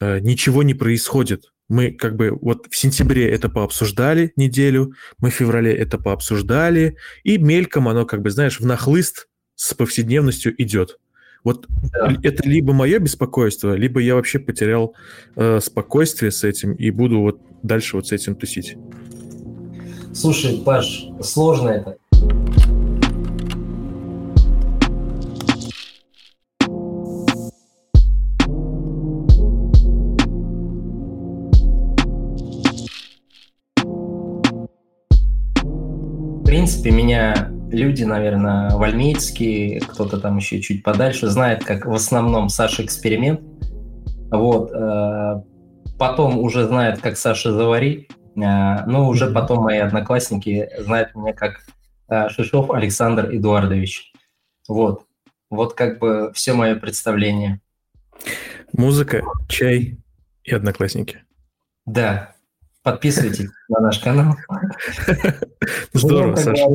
э, ничего не происходит. Мы как бы вот в сентябре это пообсуждали неделю, мы в феврале это пообсуждали, и мельком оно как бы, знаешь, в нахлыст с повседневностью идет. Вот да. это либо мое беспокойство, либо я вообще потерял э, спокойствие с этим и буду вот дальше вот с этим тусить. Слушай, Паш, сложно это. Принципе, меня люди, наверное, вальмейцкие, кто-то там еще чуть подальше, знает, как в основном Саша Эксперимент. Вот. Э, потом уже знает, как Саша Завари. Э, ну, уже потом мои одноклассники знают меня как э, Шишов Александр Эдуардович. Вот. Вот как бы все мое представление. Музыка, чай и одноклассники. Да, Подписывайтесь на наш канал. Здорово, Саша.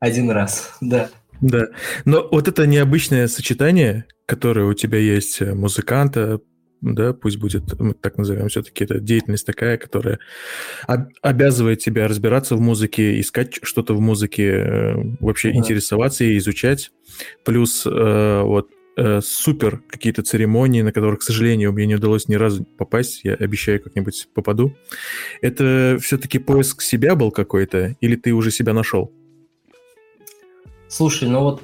Один раз, да. Да. Но вот это необычное сочетание, которое у тебя есть э, музыканта, да, пусть будет, мы так назовем, все-таки это деятельность такая, которая обязывает тебя разбираться в музыке, искать что-то в музыке, э, вообще да. интересоваться и изучать. Плюс э, вот э, супер какие-то церемонии, на которые, к сожалению, мне не удалось ни разу попасть, я обещаю, как-нибудь попаду. Это все-таки поиск себя был какой-то, или ты уже себя нашел? Слушай, ну вот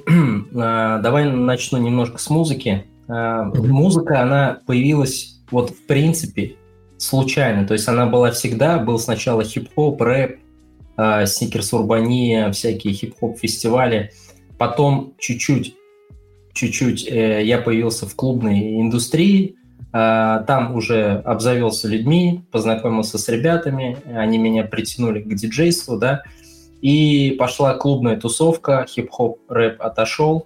а, давай начну немножко с музыки. А, музыка, она появилась вот в принципе случайно, то есть она была всегда, был сначала хип-хоп, рэп, а, сникерс урбания, всякие хип-хоп фестивали, потом чуть-чуть чуть-чуть э, я появился в клубной индустрии, э, там уже обзавелся людьми, познакомился с ребятами, они меня притянули к диджейству, да, и пошла клубная тусовка, хип-хоп, рэп отошел.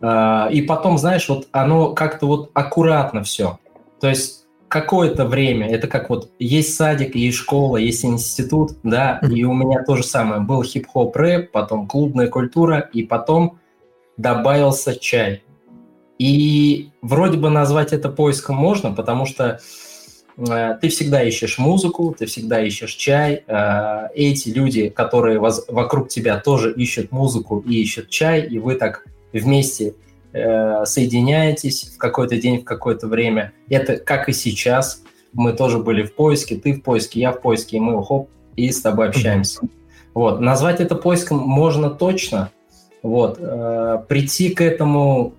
Э, и потом, знаешь, вот оно как-то вот аккуратно все. То есть какое-то время, это как вот есть садик, есть школа, есть институт, да, и у меня то же самое. Был хип-хоп рэп, потом клубная культура, и потом добавился чай. И вроде бы назвать это поиском можно, потому что э, ты всегда ищешь музыку, ты всегда ищешь чай. Э, эти люди, которые воз, вокруг тебя тоже ищут музыку и ищут чай, и вы так вместе э, соединяетесь в какой-то день, в какое-то время. Это как и сейчас. Мы тоже были в поиске, ты в поиске, я в поиске, и мы хоп, и с тобой общаемся. Вот. Назвать это поиском можно точно, вот. Э, прийти к этому,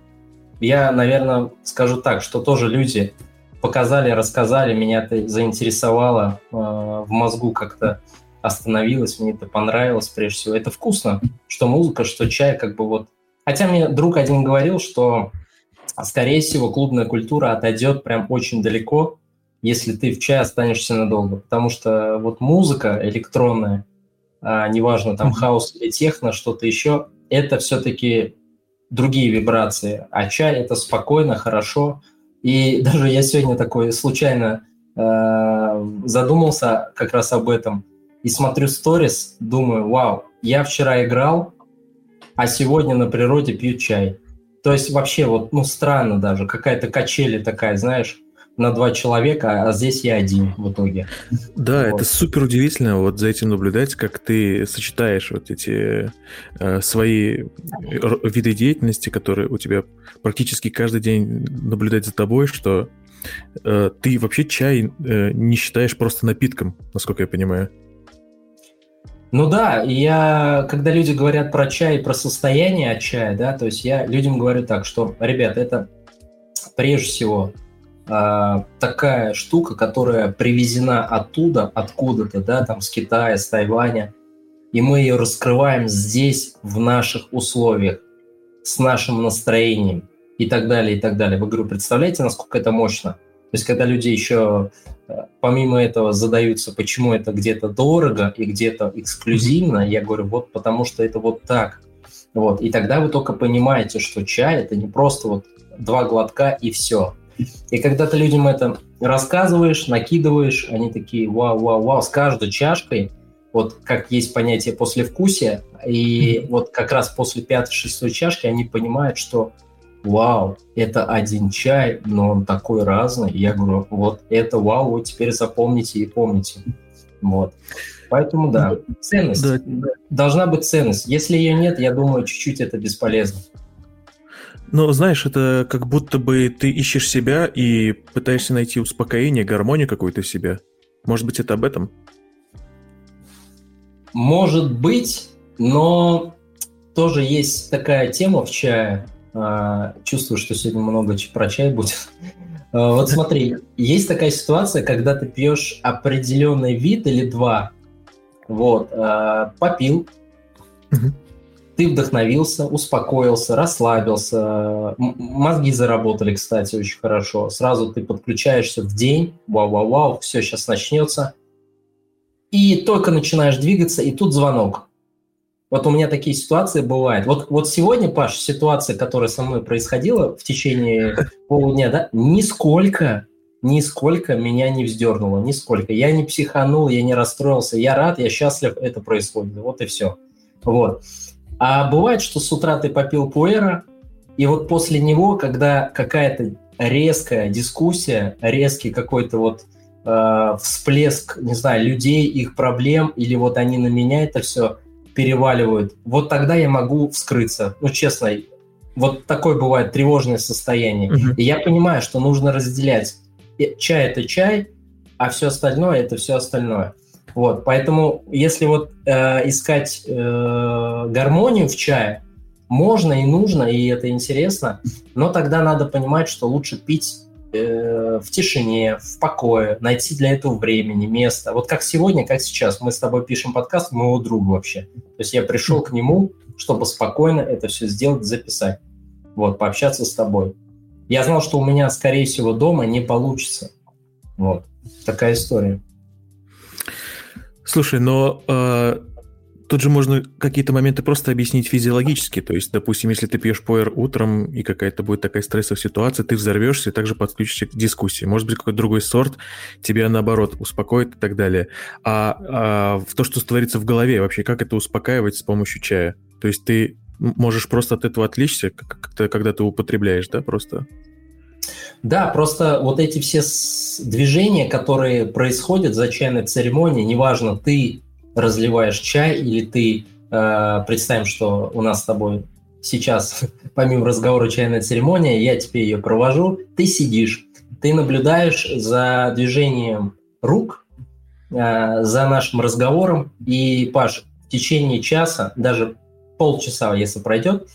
я, наверное, скажу так, что тоже люди показали, рассказали, меня это заинтересовало, э, в мозгу как-то остановилось, мне это понравилось прежде всего. Это вкусно, что музыка, что чай, как бы вот. Хотя мне друг один говорил, что, скорее всего, клубная культура отойдет прям очень далеко, если ты в чай останешься надолго. Потому что вот музыка электронная, а, неважно, там хаос или техно, что-то еще, это все-таки другие вибрации, а чай это спокойно, хорошо. И даже я сегодня такой случайно э, задумался как раз об этом и смотрю сторис, думаю, вау, я вчера играл, а сегодня на природе пью чай. То есть вообще вот, ну, странно даже, какая-то качели такая, знаешь, на два человека, а здесь я один в итоге. Да, вот. это супер удивительно вот за этим наблюдать, как ты сочетаешь вот эти э, свои виды деятельности, которые у тебя практически каждый день наблюдать за тобой, что э, ты вообще чай э, не считаешь просто напитком, насколько я понимаю. Ну да, я, когда люди говорят про чай, про состояние от чая, да, то есть я людям говорю так, что, ребят, это прежде всего а, такая штука, которая привезена оттуда, откуда-то, да, там с Китая, с Тайваня, и мы ее раскрываем здесь, в наших условиях, с нашим настроением и так далее, и так далее. Вы, говорю, представляете, насколько это мощно? То есть, когда люди еще э, помимо этого задаются, почему это где-то дорого и где-то эксклюзивно, я говорю, вот потому что это вот так. Вот. И тогда вы только понимаете, что чай – это не просто вот два глотка и все – и когда ты людям это рассказываешь, накидываешь, они такие вау, вау, вау, с каждой чашкой, вот как есть понятие послевкусия, и mm-hmm. вот как раз после пятой-шестой чашки они понимают, что вау, это один чай, но он такой разный. Я говорю, вот это вау, вот теперь запомните и помните. Вот. Поэтому да, ценность. Да. Должна быть ценность. Если ее нет, я думаю, чуть-чуть это бесполезно. Но знаешь, это как будто бы ты ищешь себя и пытаешься найти успокоение, гармонию какую-то в себе. Может быть, это об этом? Может быть, но тоже есть такая тема в чае. А, чувствую, что сегодня много про чай будет. А, вот смотри, есть такая ситуация, когда ты пьешь определенный вид или два, вот, а, попил, ты вдохновился, успокоился, расслабился, мозги заработали, кстати, очень хорошо. Сразу ты подключаешься в день, вау-вау-вау, все сейчас начнется. И только начинаешь двигаться, и тут звонок. Вот у меня такие ситуации бывают. Вот, вот сегодня, Паш, ситуация, которая со мной происходила в течение полудня, да, нисколько, нисколько меня не вздернуло, нисколько. Я не психанул, я не расстроился, я рад, я счастлив, это происходит. Вот и все. Вот. А бывает, что с утра ты попил пуэра, и вот после него, когда какая-то резкая дискуссия, резкий какой-то вот э, всплеск, не знаю, людей, их проблем, или вот они на меня это все переваливают, вот тогда я могу вскрыться. Ну, честно, вот такое бывает тревожное состояние. Uh-huh. И я понимаю, что нужно разделять. Чай – это чай, а все остальное – это все остальное. Вот, поэтому если вот э, искать э, гармонию в чае, можно и нужно, и это интересно, но тогда надо понимать, что лучше пить э, в тишине, в покое, найти для этого времени, место. Вот как сегодня, как сейчас, мы с тобой пишем подкаст моего друга вообще. То есть я пришел к нему, чтобы спокойно это все сделать, записать. Вот, пообщаться с тобой. Я знал, что у меня, скорее всего, дома не получится. Вот, такая история. Слушай, но э, тут же можно какие-то моменты просто объяснить физиологически. То есть, допустим, если ты пьешь пуэр утром, и какая-то будет такая стрессовая ситуация, ты взорвешься и также подключишься к дискуссии. Может быть, какой-то другой сорт тебя, наоборот, успокоит и так далее. А, а в то, что творится в голове, вообще, как это успокаивать с помощью чая? То есть ты можешь просто от этого отличиться, когда ты употребляешь, да, просто? Да, просто вот эти все движения, которые происходят за чайной церемонией, неважно, ты разливаешь чай или ты, э, представим, что у нас с тобой сейчас, помимо разговора чайная церемония, я тебе ее провожу, ты сидишь, ты наблюдаешь за движением рук, э, за нашим разговором, и, Паш, в течение часа, даже полчаса, если пройдет,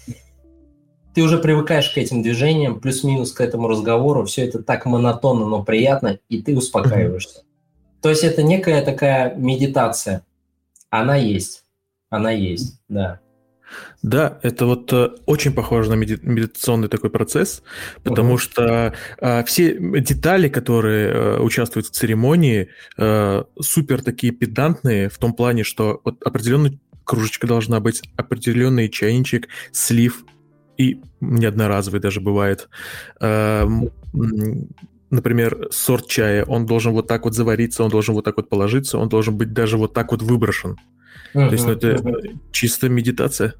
ты уже привыкаешь к этим движениям, плюс-минус к этому разговору, все это так монотонно, но приятно, и ты успокаиваешься. То есть это некая такая медитация. Она есть. Она есть, да. Да, это вот э, очень похоже на медитационный такой процесс, потому uh-huh. что э, все детали, которые э, участвуют в церемонии, э, супер такие педантные в том плане, что вот определенная кружечка должна быть, определенный чайничек, слив, и не одноразовый даже бывает. Эм, например, сорт чая, он должен вот так вот завариться, он должен вот так вот положиться, он должен быть даже вот так вот выброшен. Uh-huh, То есть ну, это uh-huh. чисто медитация.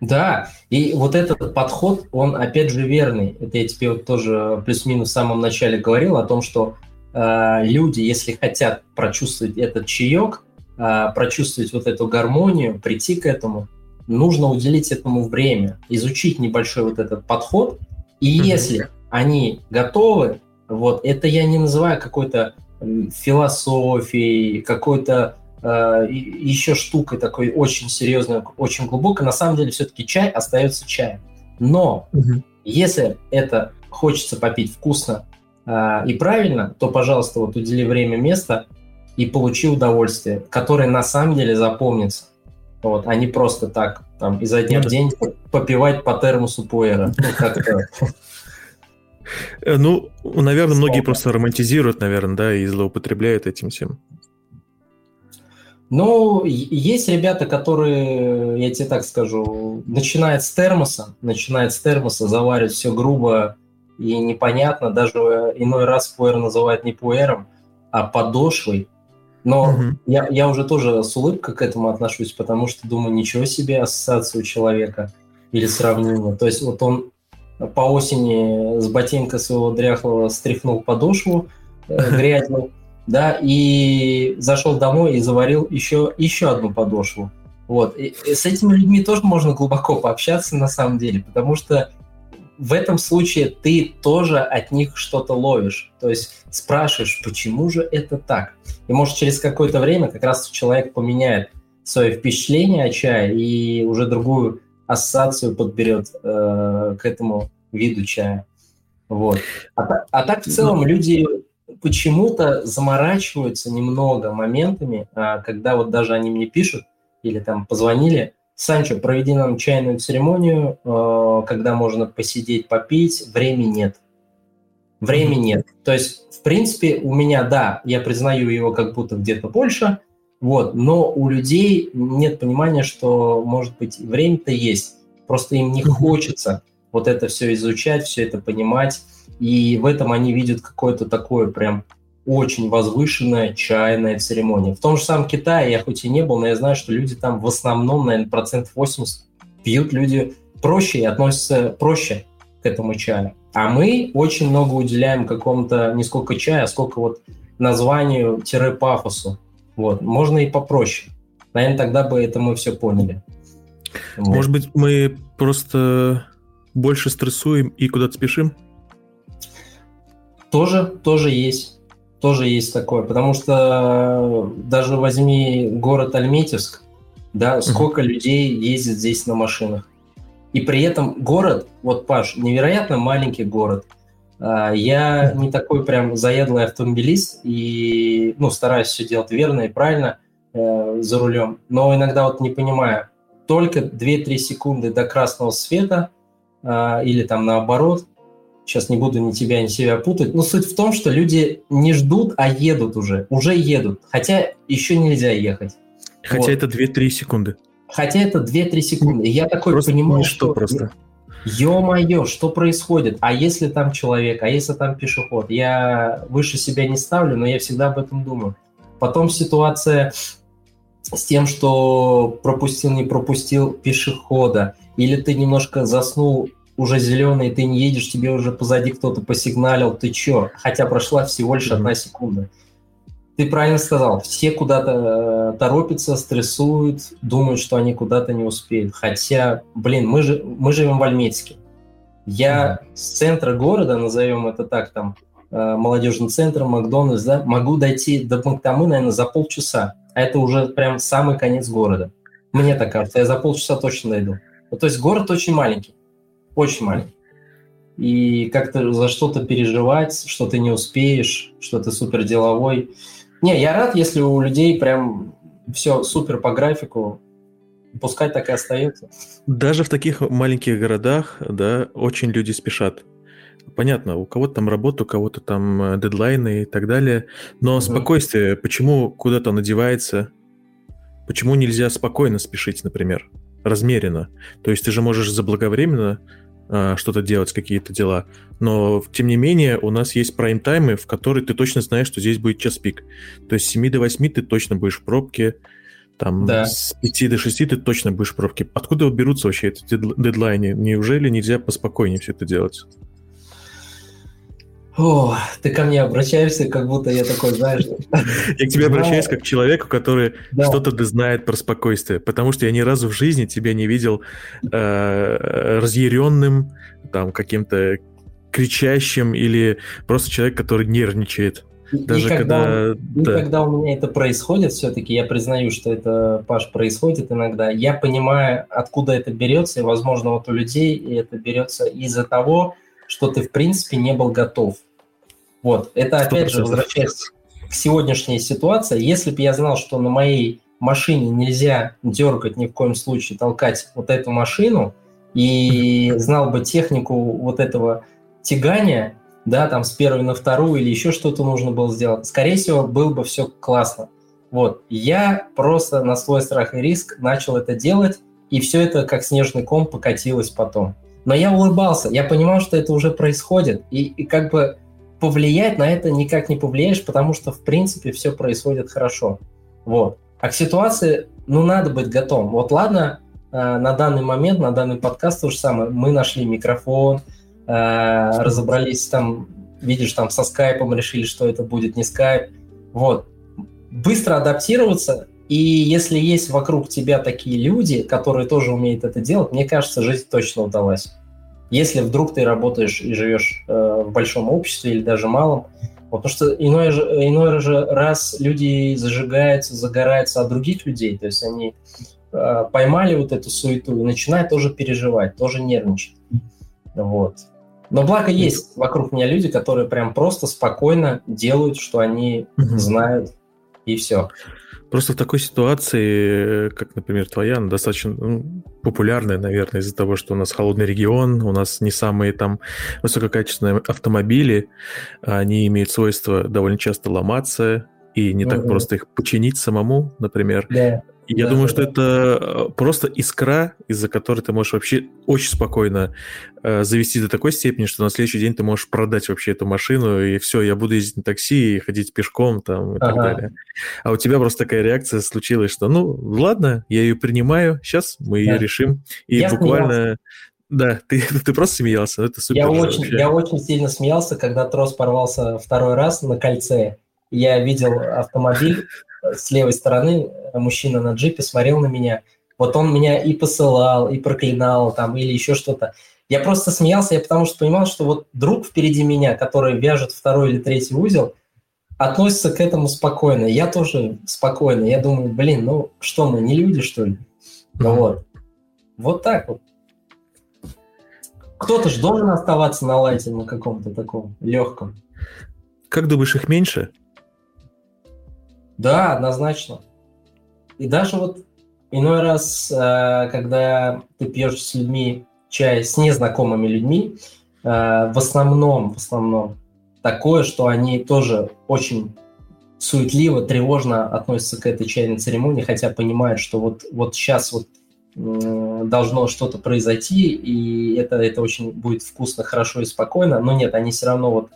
Да, и вот этот подход, он опять же верный. Это я тебе вот тоже плюс-минус в самом начале говорил о том, что э, люди, если хотят прочувствовать этот чаек, э, прочувствовать вот эту гармонию, прийти к этому, нужно уделить этому время, изучить небольшой вот этот подход. И mm-hmm. если они готовы, вот это я не называю какой-то философией, какой-то э, еще штукой такой очень серьезной, очень глубокой. На самом деле все-таки чай остается чаем. Но mm-hmm. если это хочется попить вкусно э, и правильно, то, пожалуйста, вот удели время, место и получи удовольствие, которое на самом деле запомнится вот, а не просто так, там, изо дня в день попивать по термосу пуэра. Ну, как-то... Э, ну, наверное, многие просто романтизируют, наверное, да, и злоупотребляют этим всем. Ну, есть ребята, которые, я тебе так скажу, начинают с термоса, начинают с термоса, заваривают все грубо и непонятно, даже иной раз пуэр называют не пуэром, а подошвой, но угу. я, я уже тоже с улыбкой к этому отношусь, потому что думаю, ничего себе ассоциация у человека или сравнение. То есть вот он по осени с ботинка своего дряхлого стряхнул подошву э, грязью, да, и зашел домой и заварил еще, еще одну подошву. Вот. И, и с этими людьми тоже можно глубоко пообщаться на самом деле, потому что в этом случае ты тоже от них что-то ловишь. То есть спрашиваешь, почему же это так? И может через какое-то время как раз человек поменяет свое впечатление о чае и уже другую ассоциацию подберет э, к этому виду чая. Вот. А, а так в целом ну, люди почему-то заморачиваются немного моментами, а, когда вот даже они мне пишут или там позвонили, Санчо, проведи нам чайную церемонию, э, когда можно посидеть, попить, времени нет. Времени нет. То есть, в принципе, у меня, да, я признаю его как будто где-то больше, вот, но у людей нет понимания, что, может быть, время-то есть, просто им не хочется вот это все изучать, все это понимать, и в этом они видят какое-то такое прям очень возвышенная чайная церемония. В том же самом Китае я хоть и не был, но я знаю, что люди там в основном, наверное, процент 80 пьют люди проще и относятся проще к этому чаю. А мы очень много уделяем какому-то не сколько чая, а сколько вот названию-пафосу. Вот. Можно и попроще. Наверное, тогда бы это мы все поняли. Вот. Может быть, мы просто больше стрессуем и куда-то спешим? Тоже, тоже есть. Тоже есть такое, потому что даже возьми город Альметьевск, да, сколько mm-hmm. людей ездит здесь на машинах. И при этом город, вот, Паш, невероятно маленький город. А, я не такой прям заядлый автомобилист и, ну, стараюсь все делать верно и правильно э, за рулем. Но иногда вот не понимаю, только 2-3 секунды до красного света э, или там наоборот, сейчас не буду ни тебя, ни себя путать, но суть в том, что люди не ждут, а едут уже, уже едут, хотя еще нельзя ехать. Хотя вот. это 2-3 секунды. Хотя это 2-3 секунды. И я такой просто понимаю, что... просто. Ё-моё, что происходит? А если там человек, а если там пешеход? Я выше себя не ставлю, но я всегда об этом думаю. Потом ситуация с тем, что пропустил, не пропустил пешехода, или ты немножко заснул уже зеленый, ты не едешь, тебе уже позади кто-то посигналил, ты чё? Хотя прошла всего лишь одна секунда. Ты правильно сказал, все куда-то э, торопятся, стрессуют, думают, что они куда-то не успеют. Хотя, блин, мы, же, мы живем в Альметьевске. Я mm-hmm. с центра города, назовем это так, там, э, молодежный центр, Макдональдс, да, могу дойти до Пунктамы, наверное, за полчаса. А это уже прям самый конец города. Мне так кажется, я за полчаса точно дойду. Ну, то есть город очень маленький очень маленький. И как-то за что-то переживать, что ты не успеешь, что ты супер деловой. Не, я рад, если у людей прям все супер по графику, пускай так и остается. Даже в таких маленьких городах, да, очень люди спешат. Понятно, у кого-то там работа, у кого-то там э, дедлайны и так далее. Но угу. спокойствие, почему куда-то надевается? Почему нельзя спокойно спешить, например, размеренно? То есть ты же можешь заблаговременно что-то делать, какие-то дела. Но, тем не менее, у нас есть прайм-таймы, в которые ты точно знаешь, что здесь будет час пик. То есть с 7 до 8 ты точно будешь в пробке, там да. с 5 до 6 ты точно будешь в пробке. Откуда берутся вообще эти дедлайны? Неужели нельзя поспокойнее все это делать? О, ты ко мне обращаешься, как будто я такой, знаешь... Я к тебе обращаюсь как к человеку, который что-то знает про спокойствие, потому что я ни разу в жизни тебя не видел э, разъяренным, там, каким-то кричащим или просто человек, который нервничает. Даже и когда, когда, и да. когда у меня это происходит, все-таки я признаю, что это, Паш, происходит иногда, я понимаю, откуда это берется, и, возможно, вот у людей это берется из-за того, что ты, в принципе, не был готов. Вот, это опять же возвращаясь к сегодняшней ситуации. Если бы я знал, что на моей машине нельзя дергать ни в коем случае, толкать вот эту машину, и знал бы технику вот этого тягания, да, там с первой на вторую или еще что-то нужно было сделать, скорее всего, было бы все классно. Вот, я просто на свой страх и риск начал это делать, и все это как снежный ком покатилось потом. Но я улыбался, я понимал, что это уже происходит, и, и как бы повлиять на это никак не повлияешь, потому что, в принципе, все происходит хорошо. Вот. А к ситуации, ну, надо быть готовым. Вот ладно, э, на данный момент, на данный подкаст то же самое. Мы нашли микрофон, э, разобрались там, видишь, там со скайпом решили, что это будет не скайп. Вот. Быстро адаптироваться, и если есть вокруг тебя такие люди, которые тоже умеют это делать, мне кажется, жизнь точно удалась. Если вдруг ты работаешь и живешь э, в большом обществе или даже малом, вот, потому что иной, же, иной же раз люди зажигаются, загораются от других людей, то есть они э, поймали вот эту суету и начинают тоже переживать, тоже нервничать. Вот. Но благо есть вокруг меня люди, которые прям просто спокойно делают, что они угу. знают, и все. Просто в такой ситуации, как, например, твоя, она достаточно ну, популярная, наверное, из-за того, что у нас холодный регион, у нас не самые там высококачественные автомобили, они имеют свойство довольно часто ломаться, и не угу. так просто их починить самому, например. Да. Я да, думаю, да, что да. это э, просто искра, из-за которой ты можешь вообще очень спокойно э, завести до такой степени, что на следующий день ты можешь продать вообще эту машину, и все, я буду ездить на такси и ходить пешком там и ага. так далее. А у тебя просто такая реакция случилась, что ну ладно, я ее принимаю, сейчас мы ее да. решим. И я буквально... Смеялся. Да, ты, ты просто смеялся, это супер. Я очень, я очень сильно смеялся, когда трос порвался второй раз на кольце. Я видел автомобиль с левой стороны мужчина на джипе смотрел на меня. Вот он меня и посылал, и проклинал там, или еще что-то. Я просто смеялся, я потому что понимал, что вот друг впереди меня, который вяжет второй или третий узел, относится к этому спокойно. Я тоже спокойно. Я думаю, блин, ну что мы, не люди, что ли? Ну вот. Вот так вот. Кто-то же должен оставаться на лайте на каком-то таком легком. Как думаешь, их меньше? Да, однозначно. И даже вот иной раз, э, когда ты пьешь с людьми чай, с незнакомыми людьми, э, в основном, в основном такое, что они тоже очень суетливо, тревожно относятся к этой чайной церемонии, хотя понимают, что вот, вот сейчас вот должно что-то произойти, и это, это очень будет вкусно, хорошо и спокойно, но нет, они все равно вот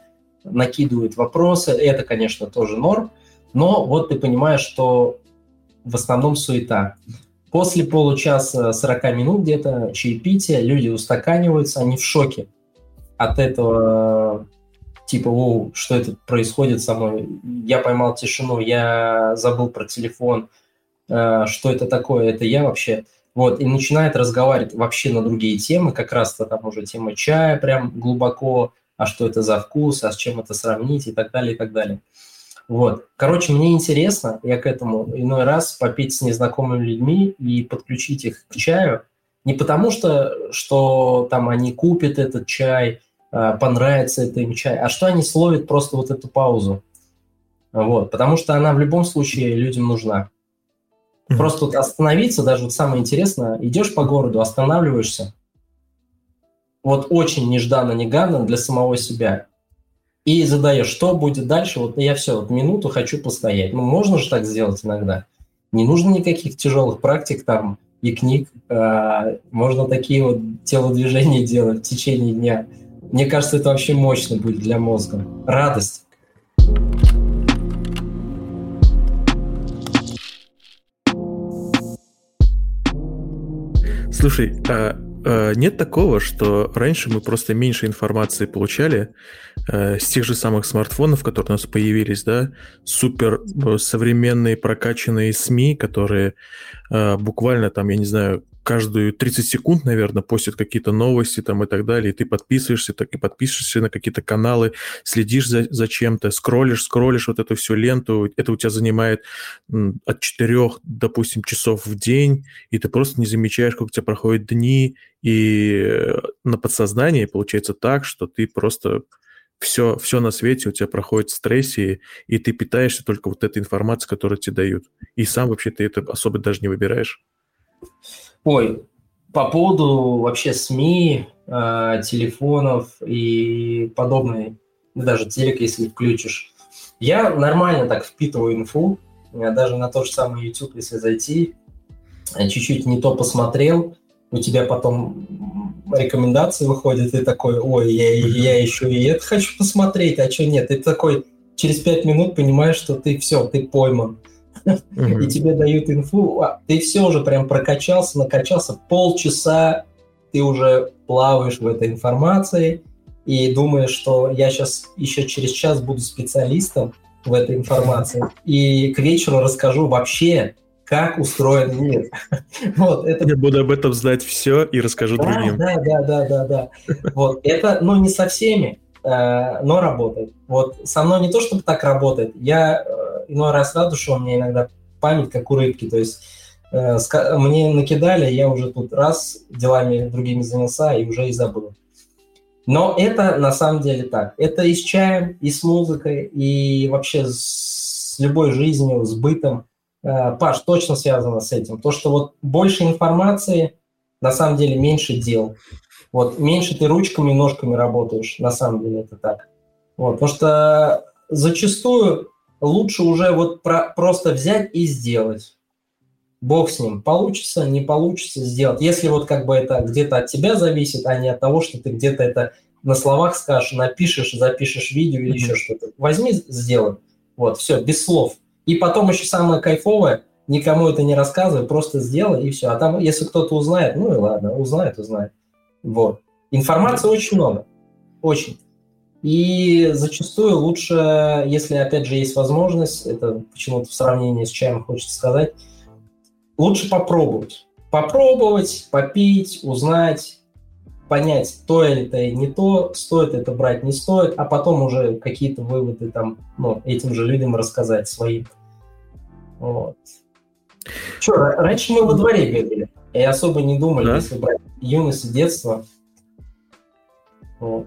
накидывают вопросы, это, конечно, тоже норм, но вот ты понимаешь, что в основном суета. После получаса 40 минут где-то чаепития, люди устаканиваются, они в шоке от этого, типа, о, что это происходит со мной, я поймал тишину, я забыл про телефон, э, что это такое, это я вообще. Вот, и начинает разговаривать вообще на другие темы, как раз-то там уже тема чая прям глубоко, а что это за вкус, а с чем это сравнить? И так далее, и так далее. Вот. Короче, мне интересно, я к этому иной раз попить с незнакомыми людьми и подключить их к чаю. Не потому что, что там они купят этот чай, а, понравится это им чай, а что они словят просто вот эту паузу. Вот. Потому что она в любом случае людям нужна. Просто вот остановиться, даже вот самое интересное, идешь по городу, останавливаешься, вот очень нежданно-негаданно для самого себя и задаешь, что будет дальше, вот я все, вот минуту хочу постоять. Ну, можно же так сделать иногда. Не нужно никаких тяжелых практик там и книг. А, можно такие вот телодвижения делать в течение дня. Мне кажется, это вообще мощно будет для мозга. Радость. Слушай, а нет такого, что раньше мы просто меньше информации получали э, с тех же самых смартфонов, которые у нас появились, да, супер э, современные прокачанные СМИ, которые э, буквально там, я не знаю, каждую 30 секунд, наверное, постят какие-то новости там и так далее, и ты подписываешься, так и подписываешься на какие-то каналы, следишь за, за чем-то, скроллишь, скроллишь вот эту всю ленту, это у тебя занимает от 4, допустим, часов в день, и ты просто не замечаешь, как у тебя проходят дни, и э, на подсознании получается так, что ты просто все, все на свете у тебя проходит в стрессе, и ты питаешься только вот этой информацией, которую тебе дают. И сам вообще ты это особо даже не выбираешь. Ой, по поводу вообще СМИ, э, телефонов и подобные, даже телек, если включишь, я нормально так впитываю инфу, даже на тот же самый YouTube, если зайти, э, чуть-чуть не то посмотрел, у тебя потом рекомендации выходят, и такой, ой, я, я еще и это хочу посмотреть, а что нет? Ты такой через пять минут понимаешь, что ты все, ты пойман и тебе дают инфу, а, ты все уже прям прокачался, накачался, полчаса ты уже плаваешь в этой информации, и думаешь, что я сейчас еще через час буду специалистом в этой информации, и к вечеру расскажу вообще, как устроен мир. вот, это... Я буду об этом знать все и расскажу да, другим. Да, да, да, да, да. вот, это, ну, не со всеми, э, но работает. Вот, со мной не то, чтобы так работает, я э, иной раз рад, что у меня иногда память как у рыбки, то есть э, мне накидали, я уже тут раз делами другими занялся и уже и забыл. Но это на самом деле так. Это и с чаем, и с музыкой, и вообще с любой жизнью, с бытом. Э, Паш, точно связано с этим. То, что вот больше информации, на самом деле меньше дел. Вот меньше ты ручками, ножками работаешь, на самом деле это так. Вот, потому что зачастую лучше уже вот про, просто взять и сделать. Бог с ним. Получится, не получится сделать. Если вот как бы это где-то от тебя зависит, а не от того, что ты где-то это на словах скажешь, напишешь, запишешь видео или mm-hmm. еще что-то. Возьми, сделай. Вот, все, без слов. И потом еще самое кайфовое, никому это не рассказывай, просто сделай и все. А там, если кто-то узнает, ну и ладно, узнает, узнает. Вот. Информации очень много. Очень. И зачастую лучше, если, опять же, есть возможность, это почему-то в сравнении с чаем хочется сказать, лучше попробовать. Попробовать, попить, узнать, понять, то или это не то, стоит это брать, не стоит, а потом уже какие-то выводы там, ну, этим же людям рассказать своим. Вот. Че, раньше мы во дворе бегали, и особо не думали, да? если брать юность и детство. Вот.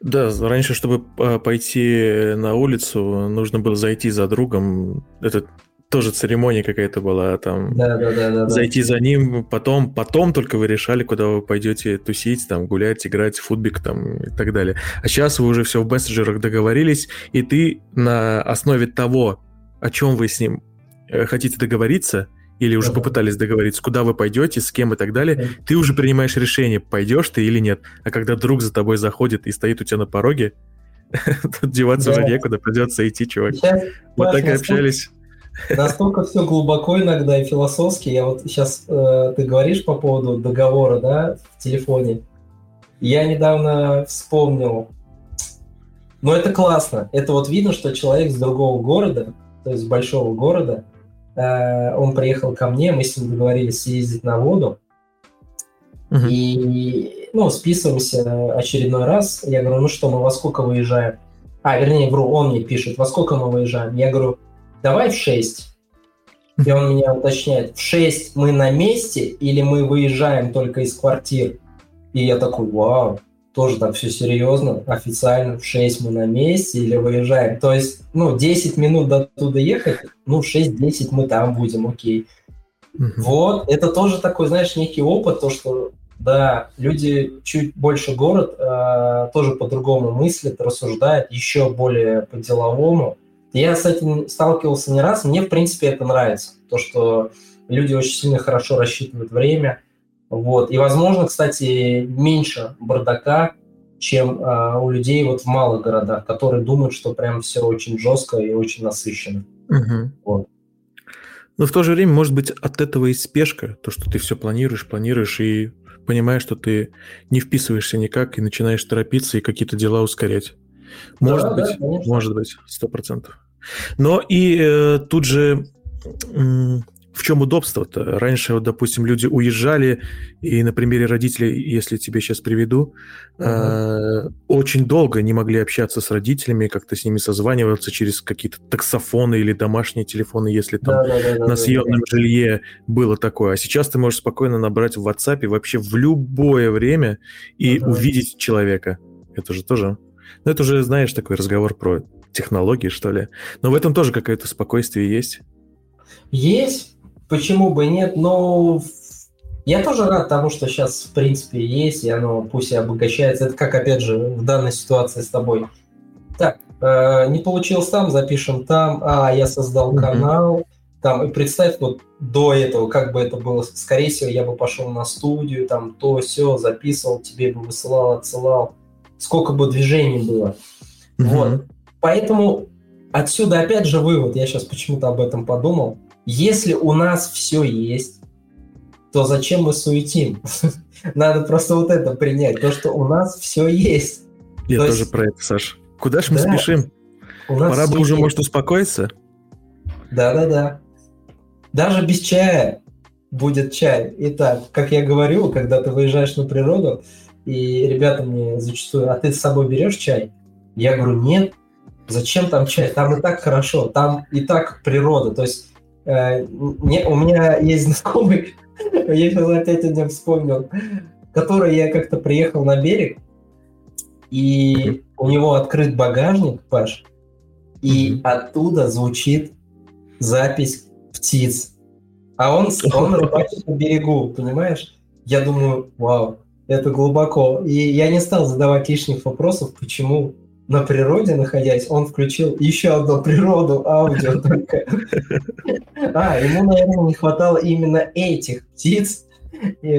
Да, раньше, чтобы а, пойти на улицу, нужно было зайти за другом. Это тоже церемония какая-то была, там да, да, да, да, зайти за ним, потом, потом только вы решали, куда вы пойдете тусить, там, гулять, играть футбик там и так далее. А сейчас вы уже все в мессенджерах договорились, и ты на основе того, о чем вы с ним э, хотите договориться, или уже попытались договориться, куда вы пойдете, с кем и так далее, ты уже принимаешь решение, пойдешь ты или нет. А когда друг за тобой заходит и стоит у тебя на пороге, тут деваться уже некуда, придется идти, чувак. Вот так и общались. Настолько все глубоко иногда и философски. Я вот сейчас, э, ты говоришь по поводу договора, да, в телефоне. Я недавно вспомнил. Но это классно. Это вот видно, что человек с другого города, то есть с большого города, он приехал ко мне, мы с ним договорились съездить на воду. Uh-huh. И, ну, списываемся очередной раз. Я говорю, ну что, мы во сколько выезжаем? А, вернее, вру, он мне пишет, во сколько мы выезжаем? Я говорю, давай в 6. И он меня уточняет, в 6 мы на месте или мы выезжаем только из квартир? И я такой, вау, тоже так все серьезно, официально в 6 мы на месте или выезжаем. То есть, ну, 10 минут до туда ехать, ну, в 6-10 мы там будем, окей. Угу. Вот, это тоже такой, знаешь, некий опыт, то, что, да, люди чуть больше город э, тоже по-другому мыслят, рассуждают, еще более по-деловому. Я с этим сталкивался не раз. Мне, в принципе, это нравится. То, что люди очень сильно хорошо рассчитывают время. Вот. И, возможно, кстати, меньше бардака, чем э, у людей вот в малых городах, которые думают, что прям все очень жестко и очень насыщенно. Угу. Вот. Но в то же время, может быть, от этого и спешка, то, что ты все планируешь, планируешь и понимаешь, что ты не вписываешься никак и начинаешь торопиться и какие-то дела ускорять. Может да, быть, да, может быть, сто процентов. Но и э, тут же в чем удобство-то? Раньше, вот, допустим, люди уезжали, и на примере родителей, если тебе сейчас приведу, uh-huh. э, очень долго не могли общаться с родителями, как-то с ними созваниваться через какие-то таксофоны или домашние телефоны, если там да, да, да, на съемном да, жилье было такое. А сейчас ты можешь спокойно набрать в WhatsApp вообще в любое время и uh-huh. увидеть человека. Это же тоже ну, это уже, знаешь, такой разговор про технологии, что ли. Но в этом тоже какое-то спокойствие есть. Есть, почему бы нет, но я тоже рад тому, что сейчас, в принципе, есть, и оно пусть и обогащается. Это как, опять же, в данной ситуации с тобой. Так, э, не получилось там, запишем там. А, я создал mm-hmm. канал. Там, и представь, вот до этого, как бы это было, скорее всего, я бы пошел на студию, там, то, все, записывал, тебе бы высылал, отсылал сколько бы движений было. Mm-hmm. Вот. Поэтому отсюда опять же вывод, я сейчас почему-то об этом подумал. Если у нас все есть, то зачем мы суетим? Надо просто вот это принять, то, что у нас все есть. Я то тоже есть... про это, Саш. Куда же мы да, спешим? Пора бы уже, есть. может, успокоиться? Да-да-да. Даже без чая будет чай. Итак, как я говорю, когда ты выезжаешь на природу, и ребята мне зачастую, а ты с собой берешь чай? Я говорю, нет, зачем там чай? Там и так хорошо, там и так природа. То есть не, у меня есть знакомый, я сейчас опять о нем вспомнил, который я как-то приехал на берег, и у него открыт багажник, Паш, и mm-hmm. оттуда звучит запись птиц. А он, он рыбачит на берегу, понимаешь? Я думаю, вау, это глубоко. И я не стал задавать лишних вопросов, почему на природе находясь, он включил еще одну природу аудио только. А, ему, наверное, не хватало именно этих птиц.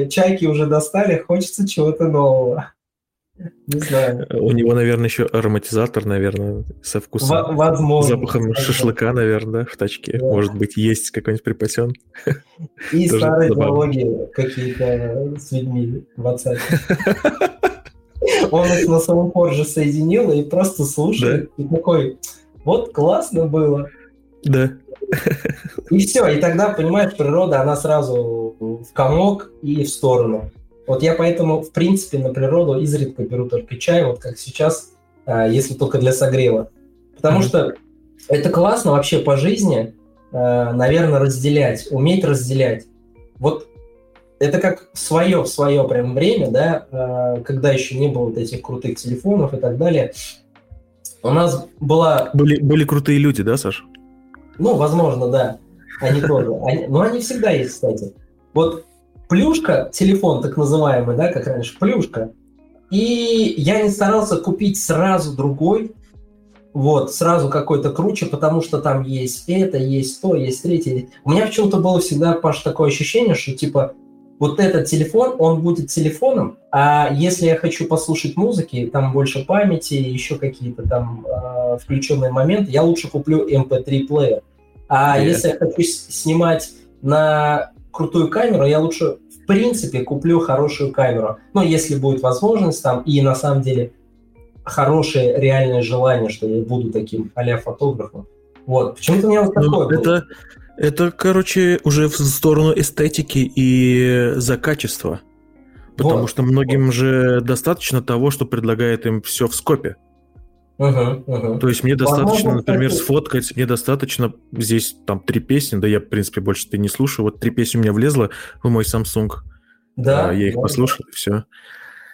Чайки уже достали, хочется чего-то нового. Не знаю. У него, наверное, еще ароматизатор, наверное, со вкусом. Возможно. Запахом шашлыка, наверное, в тачке. Да. Может быть, есть какой-нибудь припасен. И старые диалоги какие-то с людьми в WhatsApp. Он их на самом позже соединил и просто слушает. И такой, вот классно было. Да. И все, и тогда, понимаешь, природа, она сразу в комок и в сторону. Вот я поэтому, в принципе, на природу изредка беру только чай, вот как сейчас, а, если только для согрева. Потому mm-hmm. что это классно вообще по жизни, а, наверное, разделять, уметь разделять. Вот это как свое, в свое прям время, да, а, когда еще не было вот этих крутых телефонов и так далее. У нас была... Были, были крутые люди, да, Саш? Ну, возможно, да. Они тоже. Они, но они всегда есть, кстати. Вот плюшка, телефон так называемый, да, как раньше, плюшка. И я не старался купить сразу другой, вот, сразу какой-то круче, потому что там есть это, есть то, есть третье. У меня почему-то было всегда, Паш, такое ощущение, что типа вот этот телефон, он будет телефоном, а если я хочу послушать музыки, там больше памяти, еще какие-то там э, включенные моменты, я лучше куплю MP3-плеер. Эм а yeah. если я хочу снимать на крутую камеру, я лучше в принципе куплю хорошую камеру. Но если будет возможность там, и на самом деле хорошее реальное желание, что я буду таким а фотографом. Вот. Почему-то у меня вот ну, такое ну, было. Это, короче, уже в сторону эстетики и за качество. Потому вот. что многим же достаточно того, что предлагает им все в скопе. Uh-huh, uh-huh. То есть мне достаточно, например, сфоткать, мне достаточно здесь там три песни, да я, в принципе, больше ты не слушаю. Вот три песни у меня влезло в мой Samsung. Да. А, я их да, послушал, и все.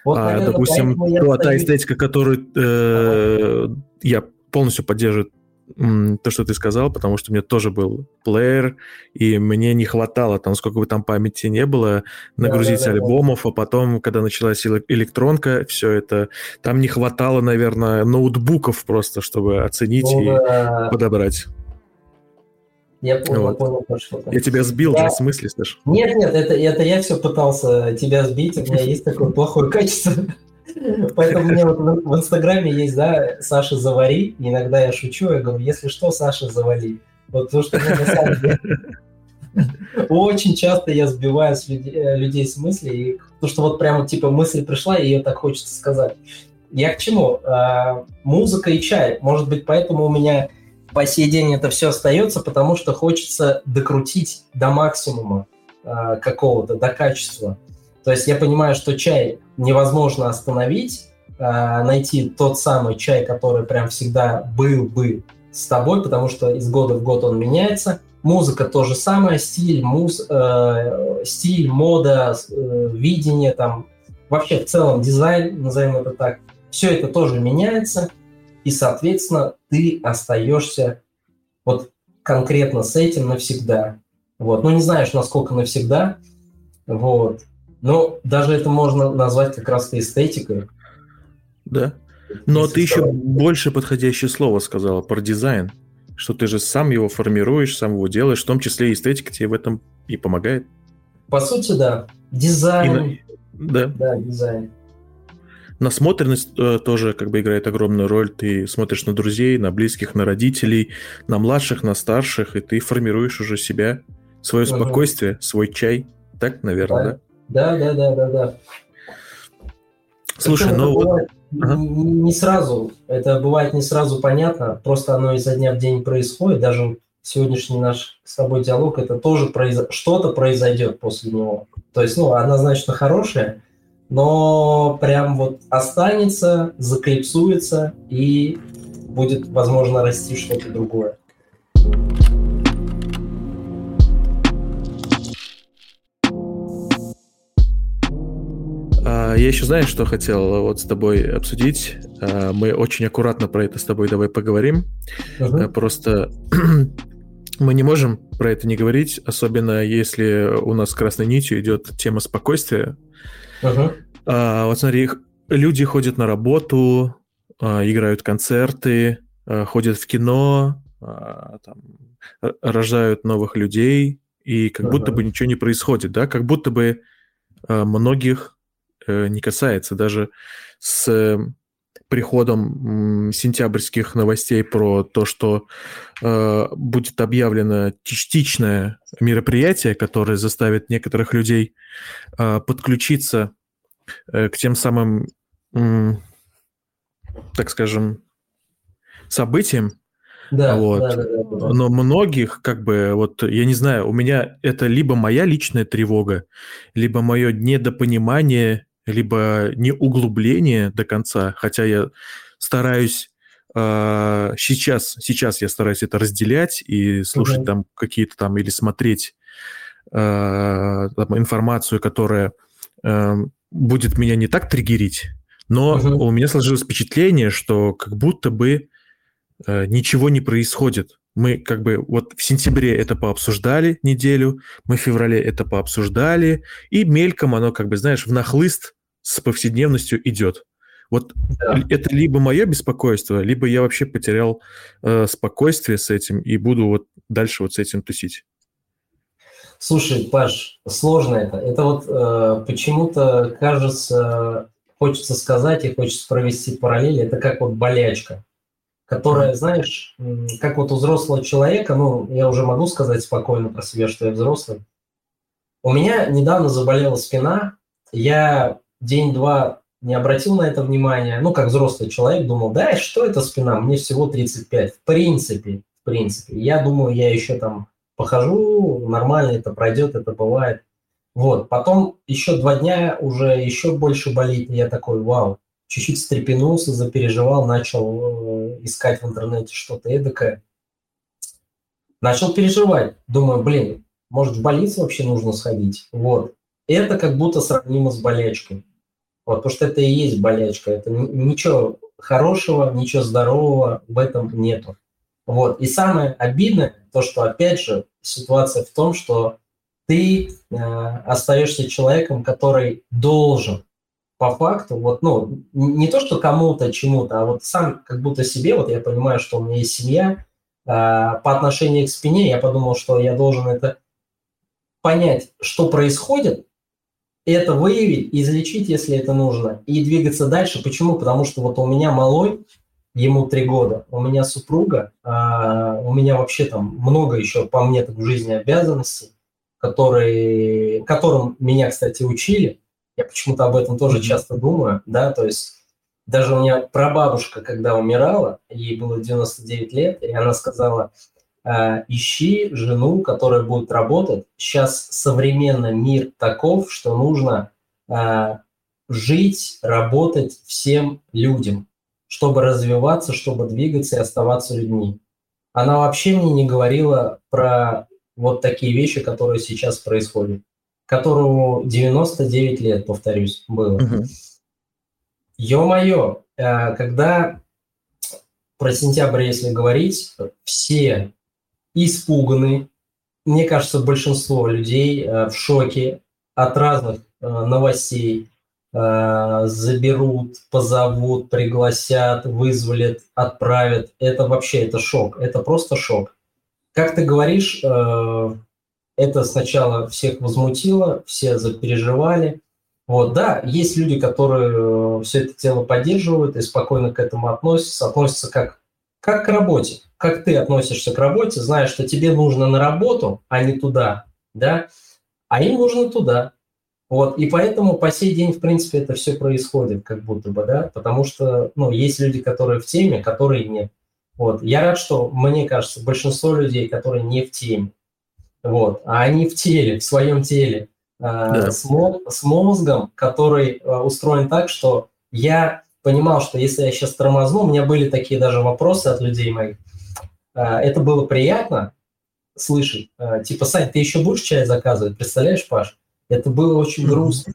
Вот, а, наверное, допустим, та, та эстетика, которую э, ага. я полностью поддерживаю то, что ты сказал, потому что у меня тоже был плеер, и мне не хватало, там, сколько бы там памяти не было, нагрузить да, да, альбомов, да. а потом, когда началась электронка, все это, там не хватало, наверное, ноутбуков просто, чтобы оценить ну, и да. подобрать. Я понял, вот. понял что-то. Я тебя сбил да. же, в смысле, Саш? Нет, нет, это, это я все пытался тебя сбить, у меня есть такое плохое качество. Поэтому мне вот в Инстаграме есть, да, Саша завари. Иногда я шучу, я говорю, если что, Саша завали. Вот то, что. Очень часто я сбиваю с людей, э, людей с мысли, и то, что вот прямо типа мысль пришла, и ее так хочется сказать. Я к чему? А, музыка и чай. Может быть, поэтому у меня по сей день это все остается, потому что хочется докрутить до максимума а, какого-то, до качества. То есть я понимаю, что чай невозможно остановить, а, найти тот самый чай, который прям всегда был бы с тобой, потому что из года в год он меняется. Музыка то же самое, стиль, муз, э, стиль, мода, э, видение, там, вообще в целом дизайн, назовем это так, все это тоже меняется, и, соответственно, ты остаешься вот конкретно с этим навсегда. Вот. Ну, не знаешь, насколько навсегда, вот. Ну, даже это можно назвать как раз эстетикой. Да. Но Если ты еще больше подходящее слово сказала про дизайн, что ты же сам его формируешь, сам его делаешь, в том числе эстетика тебе в этом и помогает. По сути, да. Дизайн. И, да. Да, дизайн. Насмотренность э, тоже как бы играет огромную роль. Ты смотришь на друзей, на близких, на родителей, на младших, на старших, и ты формируешь уже себя, свое угу. спокойствие, свой чай Так, наверное, да? Да, да, да, да, да. Слушай, ну вот... Ага. Не сразу, это бывает не сразу понятно, просто оно изо дня в день происходит, даже сегодняшний наш с тобой диалог, это тоже произ... что-то произойдет после него. То есть, ну, однозначно хорошее, но прям вот останется, заклипсуется и будет, возможно, расти что-то другое. Я еще, знаешь, что хотел вот с тобой обсудить? А, мы очень аккуратно про это с тобой давай поговорим. Uh-huh. Просто мы не можем про это не говорить, особенно если у нас красной нитью идет тема спокойствия. Uh-huh. А, вот смотри, люди ходят на работу, а, играют концерты, а, ходят в кино, а, там, рождают новых людей, и как uh-huh. будто бы ничего не происходит, да, как будто бы а, многих а, не касается, даже с приходом сентябрьских новостей про то, что э, будет объявлено частичное мероприятие, которое заставит некоторых людей э, подключиться э, к тем самым, э, так скажем, событиям. Да, вот. да, да, да, да. Но многих, как бы, вот, я не знаю, у меня это либо моя личная тревога, либо мое недопонимание либо не углубление до конца, хотя я стараюсь э, сейчас, сейчас я стараюсь это разделять и слушать mm-hmm. там какие-то там или смотреть э, там, информацию, которая э, будет меня не так триггерить, но mm-hmm. у меня сложилось впечатление, что как будто бы э, ничего не происходит. Мы как бы вот в сентябре это пообсуждали неделю, мы в феврале это пообсуждали, и мельком оно как бы, знаешь, в нахлыст с повседневностью идет. Вот да. это либо мое беспокойство, либо я вообще потерял э, спокойствие с этим и буду вот дальше вот с этим тусить. Слушай, Паш, сложно это. Это вот э, почему-то кажется, хочется сказать и хочется провести параллели, это как вот болячка, которая, знаешь, как вот у взрослого человека, ну, я уже могу сказать спокойно про себя, что я взрослый. У меня недавно заболела спина, я день-два не обратил на это внимания, ну, как взрослый человек, думал, да, что это спина, мне всего 35, в принципе, в принципе. Я думаю, я еще там похожу, нормально это пройдет, это бывает. Вот, потом еще два дня уже еще больше болит, и я такой, вау, чуть-чуть встрепенулся, запереживал, начал э, искать в интернете что-то эдакое. Начал переживать, думаю, блин, может в больницу вообще нужно сходить, вот. Это как будто сравнимо с болячкой. Вот, потому что это и есть болячка. Это ничего хорошего, ничего здорового в этом нету. Вот. И самое обидное, то, что, опять же, ситуация в том, что ты э, остаешься человеком, который должен по факту, вот, ну, не то, что кому-то, чему-то, а вот сам как будто себе, вот я понимаю, что у меня есть семья, э, по отношению к спине я подумал, что я должен это понять, что происходит, это выявить, излечить, если это нужно, и двигаться дальше. Почему? Потому что вот у меня малой, ему три года, у меня супруга, а у меня вообще там много еще по мне так в жизни обязанностей, которые, которым меня, кстати, учили. Я почему-то об этом тоже mm-hmm. часто думаю, да, то есть даже у меня прабабушка, когда умирала, ей было 99 лет, и она сказала, ищи жену, которая будет работать. Сейчас современный мир таков, что нужно э, жить, работать всем людям, чтобы развиваться, чтобы двигаться и оставаться людьми. Она вообще мне не говорила про вот такие вещи, которые сейчас происходят, которому 99 лет, повторюсь, было. Угу. Ё-моё, э, когда про сентябрь, если говорить, все испуганы. Мне кажется, большинство людей э, в шоке от разных э, новостей. Э, заберут, позовут, пригласят, вызволят, отправят. Это вообще, это шок. Это просто шок. Как ты говоришь, это сначала всех возмутило, все запереживали. Вот, да, есть люди, которые все это дело поддерживают и спокойно к этому относятся, относятся как, как к работе как ты относишься к работе, зная, что тебе нужно на работу, а не туда, да, а им нужно туда. Вот, и поэтому по сей день, в принципе, это все происходит, как будто бы, да, потому что, ну, есть люди, которые в теме, которые нет. Вот, я рад, что, мне кажется, большинство людей, которые не в теме, вот, а они в теле, в своем теле, э, да. с, с мозгом, который э, устроен так, что я понимал, что если я сейчас тормозну, у меня были такие даже вопросы от людей моих, э, это было приятно слышать, э, типа, Сань, ты еще будешь чай заказывать, представляешь, Паш? Это было очень грустно,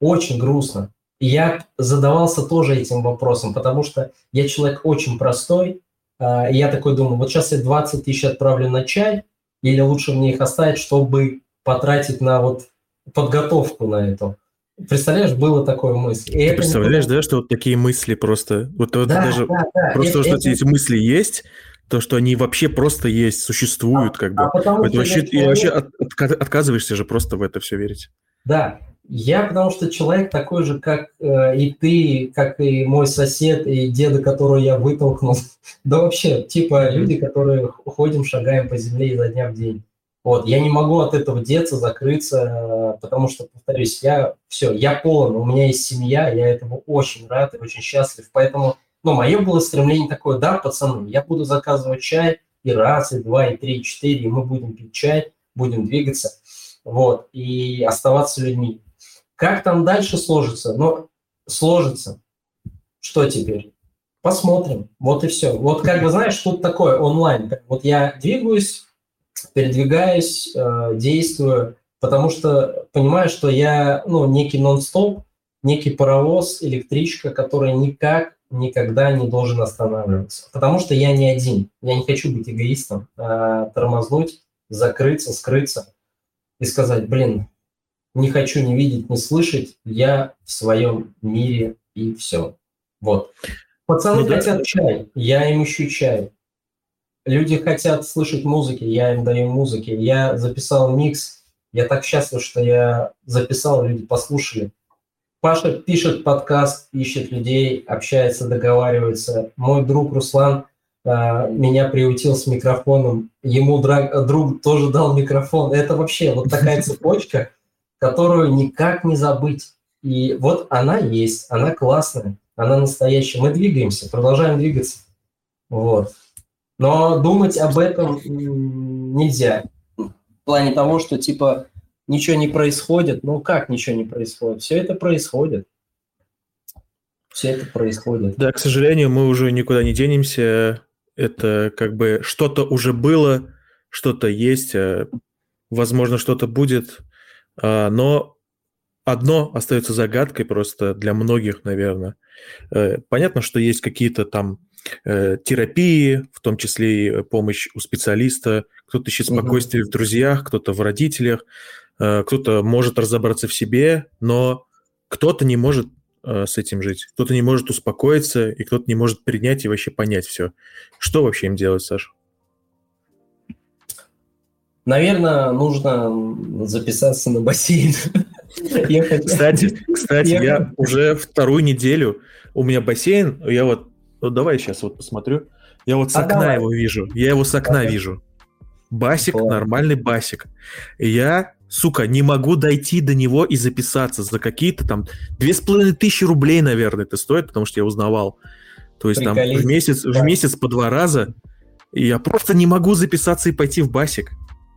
очень грустно. И я задавался тоже этим вопросом, потому что я человек очень простой, и я такой думаю, вот сейчас я 20 тысяч отправлю на чай, или лучше мне их оставить, чтобы потратить на вот подготовку на это. Представляешь, было такое мысль. Ты представляешь, никуда... да, что вот такие мысли просто, вот, вот да, даже да, да. просто это, то, что это... эти мысли есть, то, что они вообще просто есть, существуют, а, как бы. А потому, это вообще, человек... И вообще от, от, отказываешься же просто в это все верить. Да, я потому что человек такой же, как э, и ты, как и мой сосед, и деда, которого я вытолкнул. да вообще, типа люди, которые ходим, шагаем по земле изо дня в день. Вот, я не могу от этого деться, закрыться, потому что, повторюсь, я все, я полон, у меня есть семья, я этому очень рад и очень счастлив. Поэтому, ну, мое было стремление такое, да, пацаны, я буду заказывать чай и раз, и два, и три, и четыре, и мы будем пить чай, будем двигаться, вот, и оставаться людьми. Как там дальше сложится? Ну, сложится. Что теперь? Посмотрим. Вот и все. Вот как бы, знаешь, тут такое онлайн. Вот я двигаюсь, передвигаюсь, э, действую, потому что понимаю, что я, ну, некий нон-стоп, некий паровоз, электричка, который никак никогда не должен останавливаться. Потому что я не один. Я не хочу быть эгоистом, а тормознуть, закрыться, скрыться и сказать, блин, не хочу не видеть, не слышать, я в своем мире и все. Вот. Пацаны ну, хотят да. чай, я им ищу чай. Люди хотят слышать музыки, я им даю музыки. Я записал микс, я так счастлив, что я записал, люди послушали. Паша пишет подкаст, ищет людей, общается, договаривается. Мой друг Руслан а, меня приутил с микрофоном, ему друг тоже дал микрофон. Это вообще вот такая цепочка которую никак не забыть. И вот она есть, она классная, она настоящая. Мы двигаемся, продолжаем двигаться. Вот. Но думать об этом нельзя. В плане того, что типа ничего не происходит. Ну как ничего не происходит? Все это происходит. Все это происходит. Да, к сожалению, мы уже никуда не денемся. Это как бы что-то уже было, что-то есть, а, возможно, что-то будет. А, но одно остается загадкой просто для многих, наверное. Э, понятно, что есть какие-то там э, терапии, в том числе и помощь у специалиста. Кто-то ищет спокойствие угу. в друзьях, кто-то в родителях, э, кто-то может разобраться в себе, но кто-то не может с этим жить, кто-то не может успокоиться, и кто-то не может принять и вообще понять все. Что вообще им делать, Саша? Наверное, нужно записаться на бассейн. Кстати, кстати, я уже вторую неделю, у меня бассейн, я вот, ну давай сейчас вот посмотрю, я вот с а окна его вижу, я его с окна вижу. Басик, нормальный басик. я, сука, не могу дойти до него и записаться за какие-то там две с половиной тысячи рублей, наверное, это стоит, потому что я узнавал. То есть там в месяц, в месяц по два раза, и я просто не могу записаться и пойти в басик.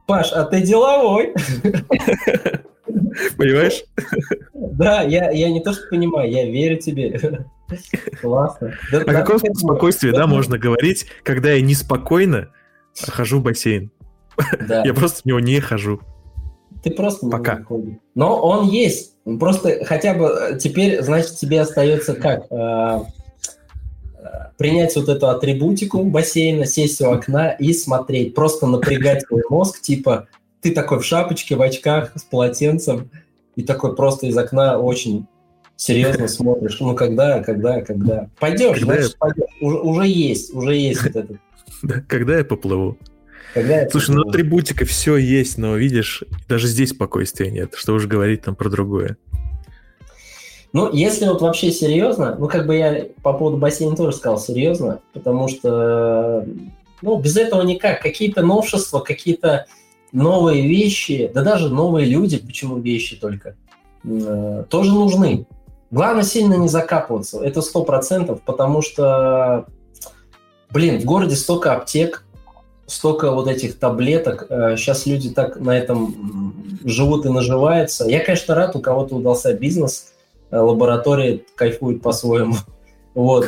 Паш, а ты деловой. Понимаешь? Да, я, я не то что понимаю, я верю тебе. Классно. Да, О каком спокойствии, да, можно говорить, когда я неспокойно хожу в бассейн? Да. Я просто в него не хожу. Ты просто Пока. не ходишь. Но он есть. Просто хотя бы э, теперь, значит, тебе остается как? А, принять вот эту атрибутику бассейна, сесть у окна и смотреть, просто напрягать свой мозг, типа ты такой в шапочке, в очках, с полотенцем, и такой просто из окна очень серьезно смотришь. Ну, когда, когда, когда. Пойдешь, когда значит, я... пойдешь. Уже, уже есть, уже есть вот этот. Да, когда я поплыву? Когда Слушай, ну атрибутика все есть, но видишь, даже здесь спокойствия нет. Что уж говорить там про другое. Ну, если вот вообще серьезно, ну, как бы я по поводу бассейна тоже сказал серьезно, потому что, ну, без этого никак. Какие-то новшества, какие-то новые вещи, да даже новые люди, почему вещи только, э, тоже нужны. Главное сильно не закапываться, это сто процентов, потому что, блин, в городе столько аптек, столько вот этих таблеток, сейчас люди так на этом живут и наживаются. Я, конечно, рад, у кого-то удался бизнес, лаборатории кайфуют по-своему. Вот,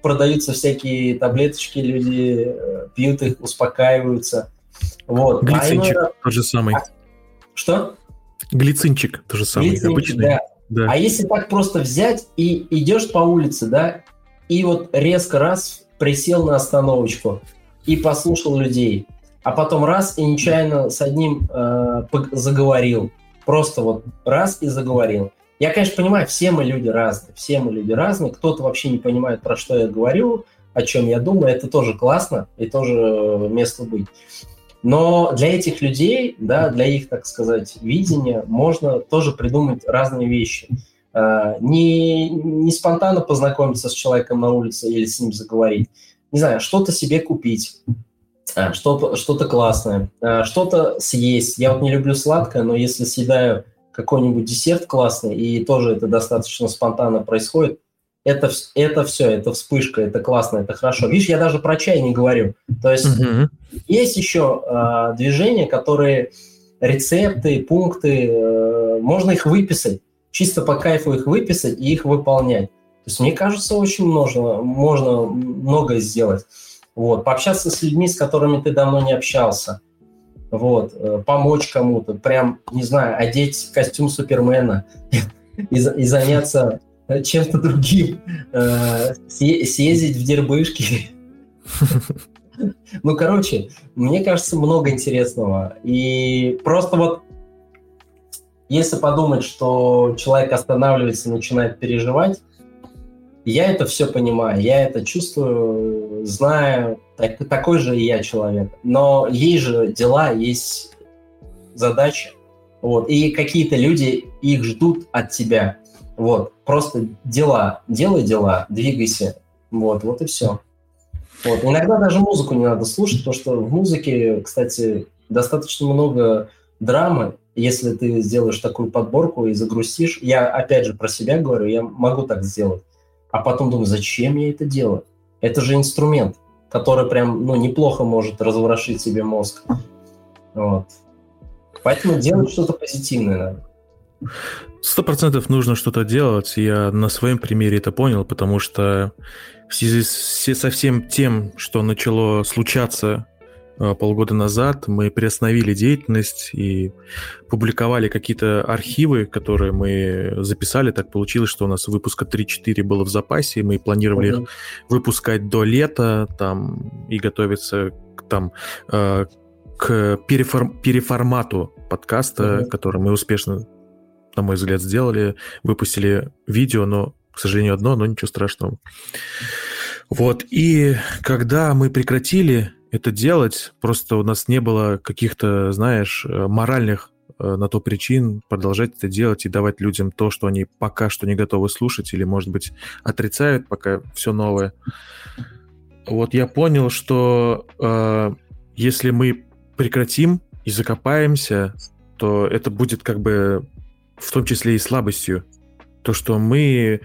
продаются всякие таблеточки, люди пьют их, успокаиваются. Вот. А Глицинчик а тот же самый. А... Что? Глицинчик тот же самый, Глицинчик, обычный. Да. да. А если так просто взять и идешь по улице, да, и вот резко раз присел на остановочку и послушал людей, а потом раз и нечаянно с одним э, заговорил, просто вот раз и заговорил. Я, конечно, понимаю, все мы люди разные, все мы люди разные, кто-то вообще не понимает, про что я говорю, о чем я думаю, это тоже классно и тоже место быть. Но для этих людей, да, для их, так сказать, видения можно тоже придумать разные вещи. А, не, не спонтанно познакомиться с человеком на улице или с ним заговорить. Не знаю, что-то себе купить, а, что-то что классное, а, что-то съесть. Я вот не люблю сладкое, но если съедаю какой-нибудь десерт классный, и тоже это достаточно спонтанно происходит, это, это все, это вспышка, это классно, это хорошо. Видишь, я даже про чай не говорю. То есть угу. есть еще э, движения, которые рецепты, пункты, э, можно их выписать, чисто по кайфу их выписать и их выполнять. То есть мне кажется, очень можно, можно многое сделать. Вот, пообщаться с людьми, с которыми ты давно не общался. Вот, э, помочь кому-то, прям, не знаю, одеть костюм Супермена и, и заняться чем-то другим, э, съездить в Дербышки. Ну, короче, мне кажется, много интересного. И просто вот если подумать, что человек останавливается и начинает переживать, я это все понимаю, я это чувствую, знаю, так, такой же и я человек. Но есть же дела, есть задачи, вот, и какие-то люди их ждут от тебя. Вот, просто дела, делай дела, двигайся. Вот, вот и все. Вот. Иногда даже музыку не надо слушать, потому что в музыке, кстати, достаточно много драмы. Если ты сделаешь такую подборку и загрустишь, я опять же про себя говорю, я могу так сделать. А потом думаю, зачем я это делаю? Это же инструмент, который прям ну, неплохо может разворошить себе мозг. Вот. Поэтому делать что-то позитивное надо. Сто процентов нужно что-то делать. Я на своем примере это понял, потому что в связи с, со всем тем, что начало случаться э, полгода назад, мы приостановили деятельность и публиковали какие-то архивы, которые мы записали. Так получилось, что у нас выпуска 3-4 было в запасе, мы планировали mm-hmm. их выпускать до лета там и готовиться к, там, э, к переформ- переформату подкаста, mm-hmm. который мы успешно на мой взгляд, сделали, выпустили видео, но, к сожалению, одно, но ничего страшного. Вот, и когда мы прекратили это делать, просто у нас не было каких-то, знаешь, э, моральных э, на то причин продолжать это делать и давать людям то, что они пока что не готовы слушать или, может быть, отрицают пока все новое. Вот я понял, что э, если мы прекратим и закопаемся, то это будет как бы в том числе и слабостью. То, что мы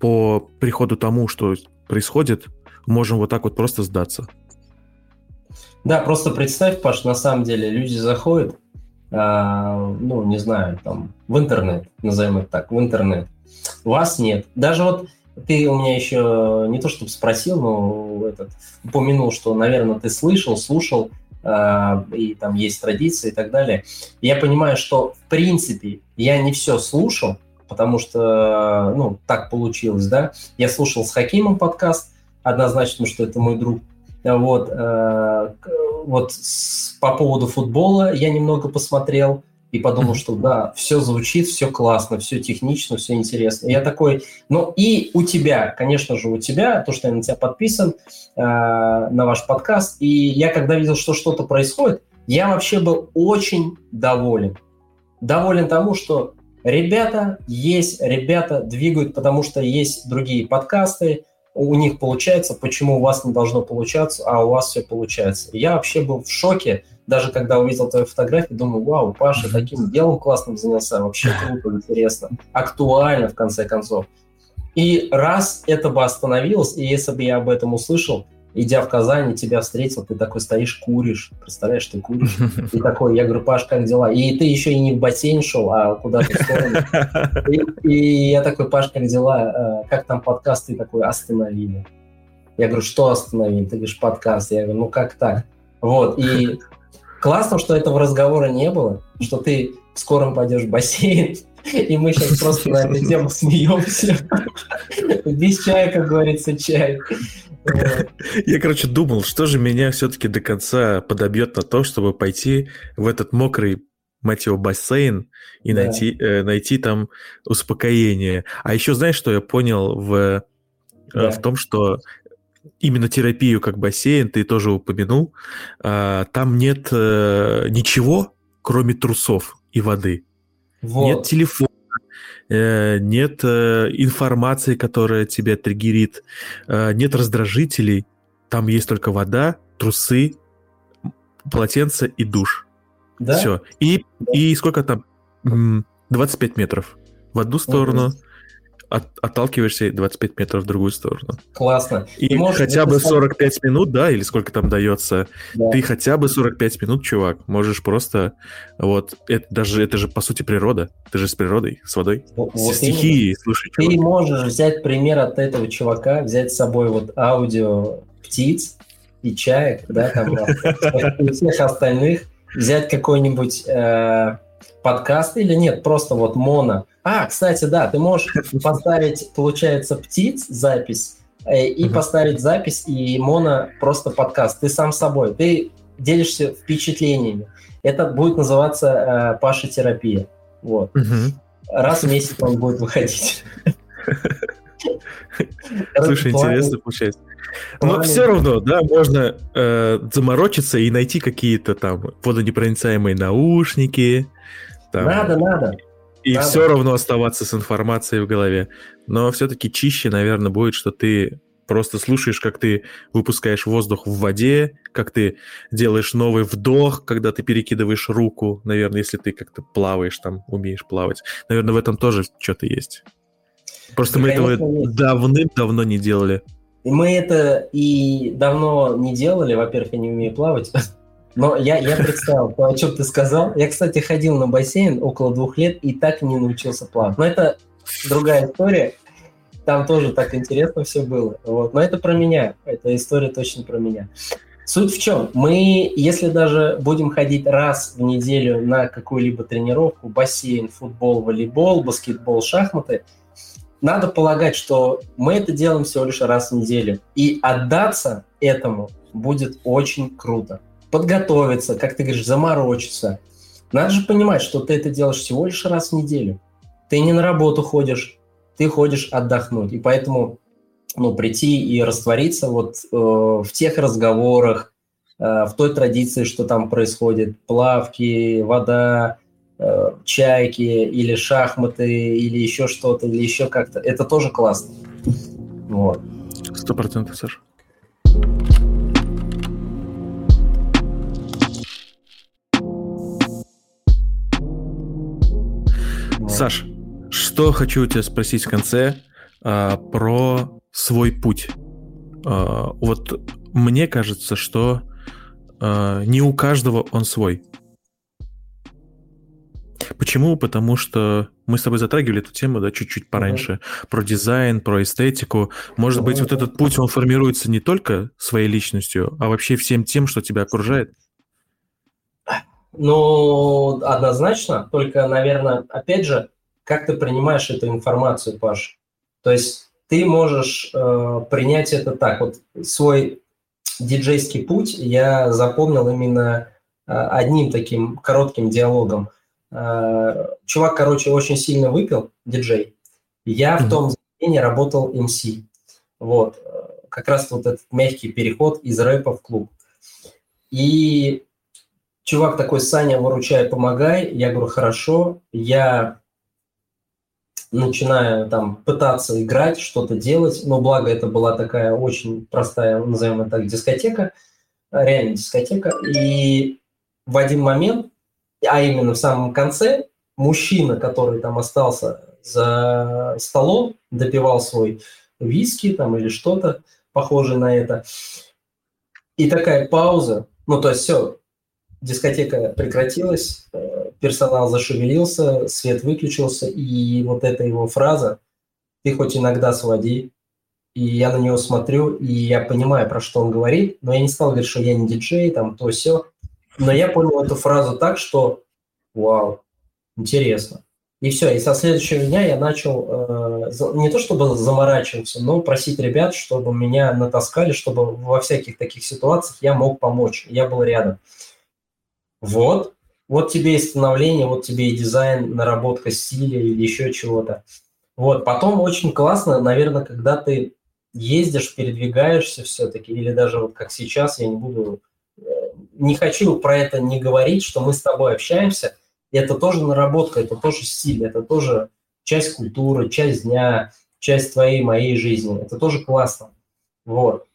по приходу тому, что происходит, можем вот так вот просто сдаться. Да, просто представь, Паш, на самом деле люди заходят, а, ну, не знаю, там, в интернет, назовем это так, в интернет. Вас нет. Даже вот ты у меня еще не то чтобы спросил, но этот, упомянул, что, наверное, ты слышал, слушал и там есть традиции и так далее. Я понимаю, что в принципе я не все слушал, потому что, ну, так получилось, да. Я слушал с Хакимом подкаст, однозначно, что это мой друг. Вот, э, вот по поводу футбола я немного посмотрел, и подумал, что да, все звучит, все классно, все технично, все интересно. И я такой, ну и у тебя, конечно же, у тебя, то, что я на тебя подписан, э, на ваш подкаст, и я когда видел, что что-то происходит, я вообще был очень доволен. Доволен тому, что ребята есть, ребята двигают, потому что есть другие подкасты, у них получается, почему у вас не должно получаться, а у вас все получается. Я вообще был в шоке, даже когда увидел твою фотографию, думаю, вау, Паша таким делом классным занялся, вообще круто, интересно, актуально в конце концов. И раз это бы остановилось, и если бы я об этом услышал, идя в Казань, тебя встретил, ты такой стоишь, куришь. Представляешь, ты куришь. И такой, я говорю, Паш, как дела? И ты еще и не в бассейн шел, а куда-то в сторону. И, и я такой, Паш, как дела? Э, как там подкаст? Ты такой, остановили. Я говорю, что остановили? Ты говоришь, подкаст. Я говорю, ну как так? Вот, и классно, что этого разговора не было, что ты в скором пойдешь в бассейн, и мы сейчас просто на эту тему смеемся. Без чая, как говорится, чай. Я, короче, думал, что же меня все-таки до конца подобьет на то, чтобы пойти в этот мокрый мать его, бассейн и да. найти, э, найти там успокоение. А еще знаешь, что я понял в, э, да. в том, что именно терапию как бассейн, ты тоже упомянул, э, там нет э, ничего, кроме трусов и воды. Вот. Нет телефона, э, нет э, информации, которая тебя триггерит, э, нет раздражителей. Там есть только вода, трусы, полотенце и душ. Да? Все. И, да. и сколько там? 25 метров в одну сторону, от, отталкиваешься 25 метров в другую сторону. Классно. И, и можешь, хотя бы 45 сам... минут, да, или сколько там дается, да. ты хотя бы 45 минут, чувак, можешь просто, вот, это даже, это же по сути природа, ты же с природой, с водой, вот, с стихией, именно. слушай, чувак. Ты можешь взять пример от этого чувака, взять с собой вот аудио птиц и чаек, да, там, у всех остальных, взять какой-нибудь э, подкаст или нет, просто вот моно, а, кстати, да, ты можешь поставить, получается, птиц запись э, и поставить запись и моно просто подкаст. Ты сам собой, ты делишься впечатлениями. Это будет называться э, Паша терапия. Вот. Раз в месяц он будет выходить. Слушай, интересно получается. Но все равно, да, можно э, заморочиться и найти какие-то там водонепроницаемые наушники. Там, надо, надо. И да, все равно оставаться с информацией в голове. Но все-таки чище, наверное, будет, что ты просто слушаешь, как ты выпускаешь воздух в воде, как ты делаешь новый вдох, когда ты перекидываешь руку, наверное, если ты как-то плаваешь, там, умеешь плавать. Наверное, в этом тоже что-то есть. Просто мы этого давным-давно не делали. Мы это и давно не делали. Во-первых, я не умею плавать. Но я, я представил то, о чем ты сказал. Я, кстати, ходил на бассейн около двух лет и так не научился плавать. Но это другая история. Там тоже так интересно все было. Вот. Но это про меня. Эта история точно про меня. Суть в чем? Мы, если даже будем ходить раз в неделю на какую-либо тренировку, бассейн, футбол, волейбол, баскетбол, шахматы, надо полагать, что мы это делаем всего лишь раз в неделю. И отдаться этому будет очень круто подготовиться, как ты говоришь, заморочиться. Надо же понимать, что ты это делаешь всего лишь раз в неделю. Ты не на работу ходишь, ты ходишь отдохнуть. И поэтому ну, прийти и раствориться вот э, в тех разговорах, э, в той традиции, что там происходит, плавки, вода, э, чайки или шахматы, или еще что-то, или еще как-то, это тоже классно. Вот. Сто процентов, Саша. Саш, что хочу у тебя спросить в конце а, про свой путь. А, вот мне кажется, что а, не у каждого он свой. Почему? Потому что мы с тобой затрагивали эту тему, да, чуть-чуть пораньше, mm-hmm. про дизайн, про эстетику. Может mm-hmm. быть, вот этот путь, он формируется не только своей личностью, а вообще всем тем, что тебя окружает? Ну, однозначно, только, наверное, опять же, как ты принимаешь эту информацию, Паш? То есть ты можешь э, принять это так. Вот свой диджейский путь я запомнил именно э, одним таким коротким диалогом. Э, чувак, короче, очень сильно выпил, диджей. Я mm-hmm. в том заведении работал MC. Вот. Как раз вот этот мягкий переход из рэпа в клуб. И чувак такой, Саня, выручай, помогай. Я говорю, хорошо. Я начинаю там пытаться играть, что-то делать, но благо это была такая очень простая, назовем это так, дискотека, реально дискотека, и в один момент, а именно в самом конце, мужчина, который там остался за столом, допивал свой виски там или что-то похожее на это, и такая пауза, ну то есть все, дискотека прекратилась, э, персонал зашевелился, свет выключился, и вот эта его фраза «ты хоть иногда своди», и я на него смотрю, и я понимаю, про что он говорит, но я не стал говорить, что я не диджей, там, то все. Но я понял эту фразу так, что вау, интересно. И все, и со следующего дня я начал э, не то чтобы заморачиваться, но просить ребят, чтобы меня натаскали, чтобы во всяких таких ситуациях я мог помочь, я был рядом. Вот, вот тебе и становление, вот тебе и дизайн, наработка стиля или еще чего-то. Вот, потом очень классно, наверное, когда ты ездишь, передвигаешься все-таки, или даже вот как сейчас, я не буду, э, не хочу про это не говорить, что мы с тобой общаемся, это тоже наработка, это тоже стиль, это тоже часть культуры, часть дня, часть твоей, моей жизни, это тоже классно. Вот.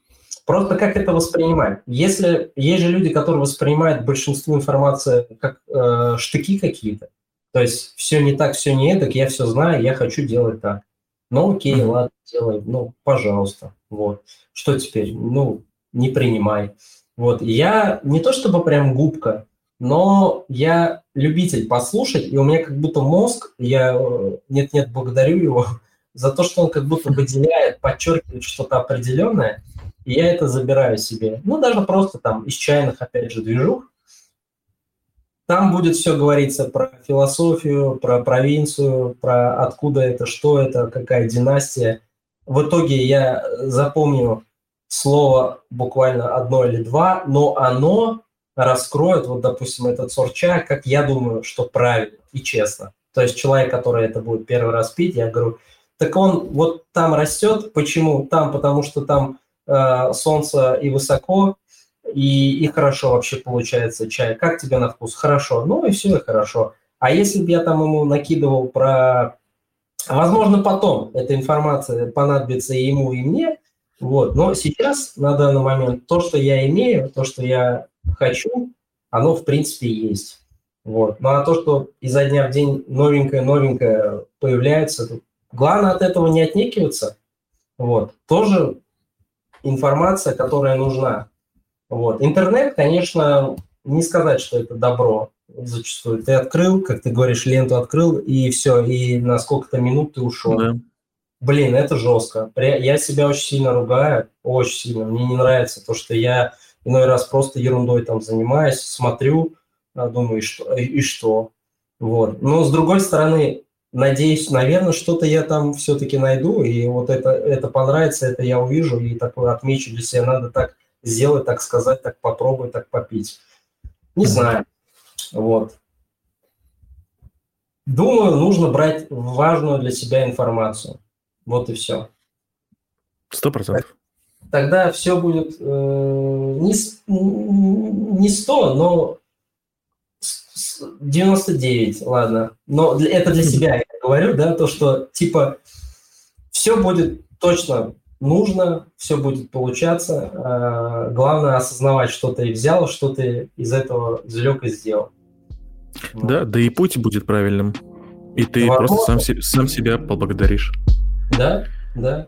Просто как это воспринимать? Если есть же люди, которые воспринимают большинство информации как э, штыки какие-то, то есть все не так, все не так, я все знаю, я хочу делать так. Ну окей, mm-hmm. ладно, делай, ну пожалуйста, вот. Что теперь? Ну не принимай. Вот я не то чтобы прям губка, но я любитель послушать, и у меня как будто мозг, я э, нет-нет благодарю его за то, что он как будто выделяет, подчеркивает что-то определенное, и я это забираю себе. Ну, даже просто там из чайных, опять же, движух. Там будет все говориться про философию, про провинцию, про откуда это, что это, какая династия. В итоге я запомню слово буквально одно или два, но оно раскроет, вот, допустим, этот сорт чая, как я думаю, что правильно и честно. То есть человек, который это будет первый раз пить, я говорю, так он вот там растет, почему? Там, потому что там солнце и высоко, и, и хорошо вообще получается чай. Как тебе на вкус? Хорошо. Ну и все, и хорошо. А если бы я там ему накидывал про... Возможно, потом эта информация понадобится и ему, и мне, вот. Но сейчас, на данный момент, то, что я имею, то, что я хочу, оно, в принципе, есть. Вот. Ну а то, что изо дня в день новенькое-новенькое появляется, главное от этого не отнекиваться. Вот. Тоже информация, которая нужна. Вот. Интернет, конечно, не сказать, что это добро зачастую. Ты открыл, как ты говоришь, ленту открыл, и все, и на сколько-то минут ты ушел. Да. Блин, это жестко. Я себя очень сильно ругаю, очень сильно. Мне не нравится то, что я иной раз просто ерундой там занимаюсь, смотрю, а, думаю, и что? И что? Вот. Но с другой стороны, надеюсь, наверное, что-то я там все-таки найду, и вот это, это понравится, это я увижу, и такое отмечу для себя, надо так сделать, так сказать, так попробовать, так попить. Не знаю. Вот. Думаю, нужно брать важную для себя информацию. Вот и все. Сто процентов. Тогда все будет э, не, не 100, но 99, ладно. Но для, это для себя я говорю, да, то, что типа все будет точно нужно, все будет получаться. Э, главное осознавать, что ты взял, что ты из этого извлек и сделал. Да, да и путь будет правильным. И ты Возможно. просто сам, сам себя поблагодаришь. Да, да.